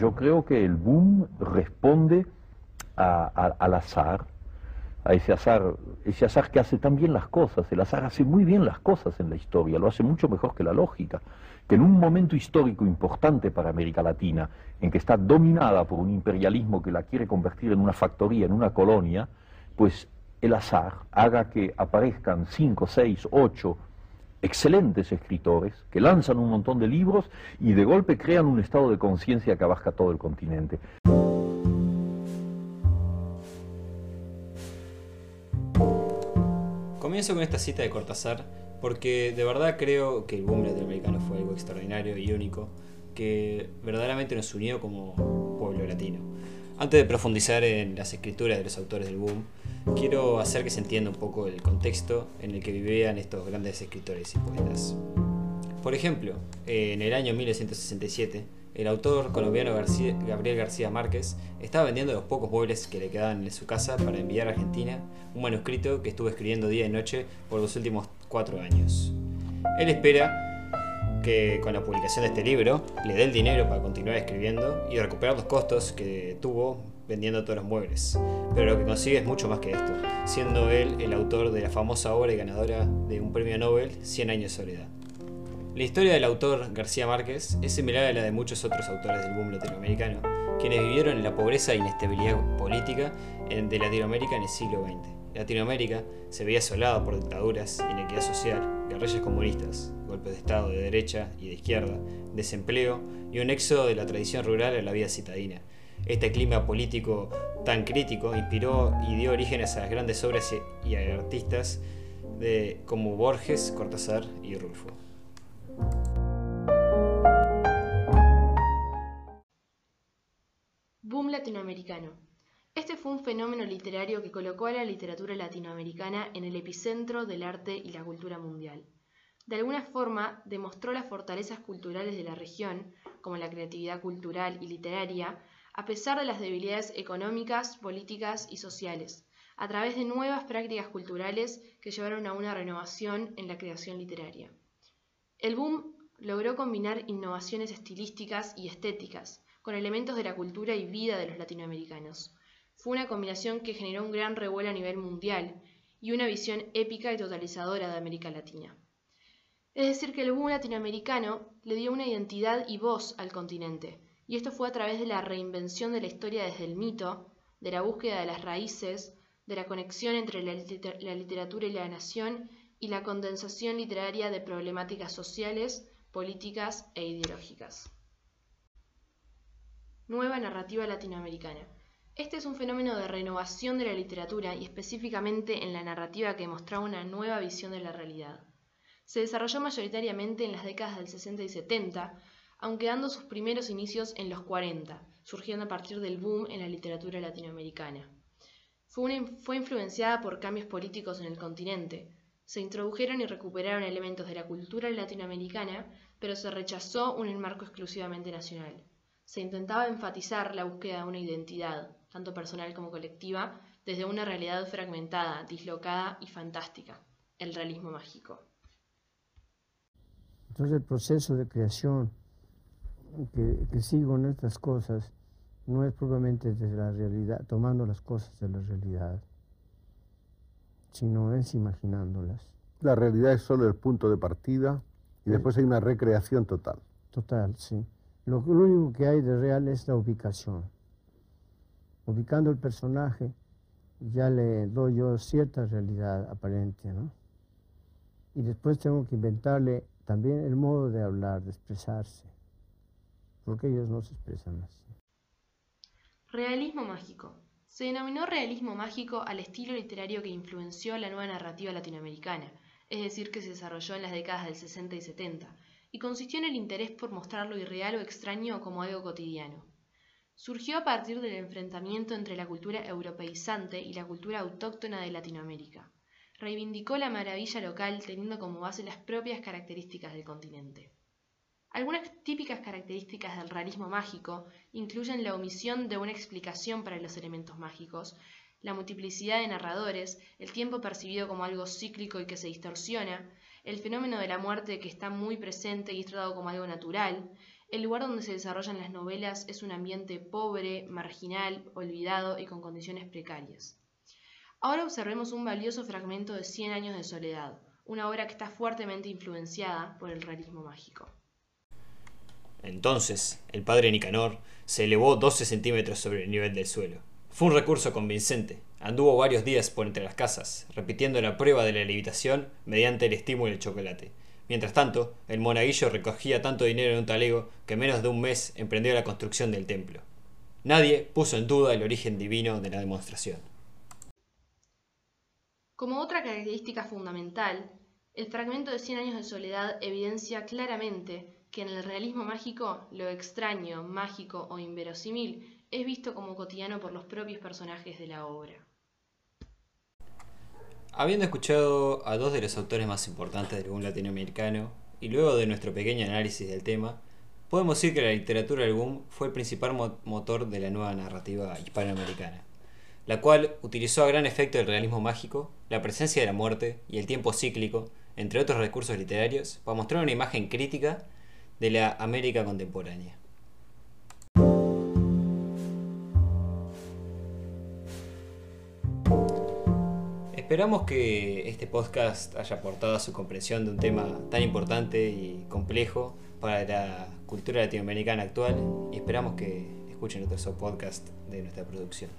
Yo creo que el boom responde al azar, a ese azar, ese azar que hace tan bien las cosas. El azar hace muy bien las cosas en la historia, lo hace mucho mejor que la lógica. Que en un momento histórico importante para América Latina, en que está dominada por un imperialismo que la quiere convertir en una factoría, en una colonia, pues el azar haga que aparezcan cinco, seis, ocho excelentes escritores que lanzan un montón de libros y de golpe crean un estado de conciencia que abarca todo el continente. Comienzo con esta cita de Cortázar porque de verdad creo que el boom latinoamericano fue algo extraordinario y único que verdaderamente nos unió como pueblo latino. Antes de profundizar en las escrituras de los autores del boom, quiero hacer que se entienda un poco el contexto en el que vivían estos grandes escritores y poetas. Por ejemplo, en el año 1967, el autor colombiano Gabriel García Márquez estaba vendiendo los pocos muebles que le quedaban en su casa para enviar a Argentina un manuscrito que estuvo escribiendo día y noche por los últimos cuatro años. Él espera que con la publicación de este libro le dé el dinero para continuar escribiendo y recuperar los costos que tuvo vendiendo todos los muebles. Pero lo que consigue es mucho más que esto, siendo él el autor de la famosa obra y ganadora de un premio Nobel, Cien años de soledad. La historia del autor García Márquez es similar a la de muchos otros autores del boom latinoamericano, quienes vivieron en la pobreza e inestabilidad política de Latinoamérica en el siglo XX. Latinoamérica se veía asolada por dictaduras, inequidad social, guerrillas comunistas, golpes de Estado de derecha y de izquierda, desempleo y un éxodo de la tradición rural a la vida citadina, este clima político tan crítico inspiró y dio orígenes a las grandes obras y a artistas de, como Borges, Cortázar y Rulfo. Boom latinoamericano. Este fue un fenómeno literario que colocó a la literatura latinoamericana en el epicentro del arte y la cultura mundial. De alguna forma, demostró las fortalezas culturales de la región, como la creatividad cultural y literaria, a pesar de las debilidades económicas, políticas y sociales, a través de nuevas prácticas culturales que llevaron a una renovación en la creación literaria. El boom logró combinar innovaciones estilísticas y estéticas con elementos de la cultura y vida de los latinoamericanos. Fue una combinación que generó un gran revuelo a nivel mundial y una visión épica y totalizadora de América Latina. Es decir, que el boom latinoamericano le dio una identidad y voz al continente, y esto fue a través de la reinvención de la historia desde el mito, de la búsqueda de las raíces, de la conexión entre la, literatura y la nación y la condensación literaria de problemáticas sociales, políticas e ideológicas. Nueva narrativa latinoamericana. Este es un fenómeno de renovación de la literatura y específicamente en la narrativa que mostraba una nueva visión de la realidad. Se desarrolló mayoritariamente en las décadas del 60 y 70, aunque dando sus primeros inicios en los 40, surgiendo a partir del boom en la literatura latinoamericana. Fue, fue influenciada por cambios políticos en el continente. Se introdujeron y recuperaron elementos de la cultura latinoamericana, pero se rechazó un enmarco exclusivamente nacional. Se intentaba enfatizar la búsqueda de una identidad, tanto personal como colectiva, desde una realidad fragmentada, dislocada y fantástica, el realismo mágico. Entonces el proceso de creación que, sigo en estas cosas no es propiamente desde la realidad, tomando las cosas de la realidad, sino es imaginándolas. La realidad es solo el punto de partida y después hay una recreación total. Total, sí. Lo, lo único que hay de real es la ubicación. Ubicando el personaje, ya le doy yo cierta realidad aparente, ¿no? Y después tengo que inventarle también el modo de hablar, de expresarse porque ellos no se expresan así. Realismo mágico. Se denominó realismo mágico al estilo literario que influenció la nueva narrativa latinoamericana, es decir, que se desarrolló en las décadas del 60 y 70, y consistió en el interés por mostrar lo irreal o extraño como algo cotidiano. Surgió a partir del enfrentamiento entre la cultura europeizante y la cultura autóctona de Latinoamérica. Reivindicó la maravilla local teniendo como base las propias características del continente. Algunas típicas características del realismo mágico incluyen la omisión de una explicación para los elementos mágicos, la multiplicidad de narradores, el tiempo percibido como algo cíclico y que se distorsiona, el fenómeno de la muerte que está muy presente y es tratado como algo natural, El lugar donde se desarrollan las novelas es un ambiente pobre, marginal, olvidado y con condiciones precarias. Ahora observemos un valioso fragmento de Cien años de soledad, una obra que está fuertemente influenciada por el realismo mágico. Entonces, el padre Nicanor se elevó 12 centímetros sobre el nivel del suelo. Fue un recurso convincente. Anduvo varios días por entre las casas, repitiendo la prueba de la levitación mediante el estímulo del chocolate. Mientras tanto, el monaguillo recogía tanto dinero en un talego que en menos de un mes emprendió la construcción del templo. Nadie puso en duda el origen divino de la demostración. Como otra característica fundamental, el fragmento de Cien años de soledad evidencia claramente que en el realismo mágico lo extraño, mágico o inverosímil es visto como cotidiano por los propios personajes de la obra. Habiendo escuchado a dos de los autores más importantes del boom latinoamericano y luego de nuestro pequeño análisis del tema, podemos decir que la literatura del boom fue el principal motor de la nueva narrativa hispanoamericana, la cual utilizó a gran efecto el realismo mágico, la presencia de la muerte y el tiempo cíclico, entre otros recursos literarios, para mostrar una imagen crítica de la América contemporánea. Esperamos que este podcast haya aportado a su comprensión de un tema tan importante y complejo para la cultura latinoamericana actual y esperamos que escuchen otros podcasts de nuestra producción.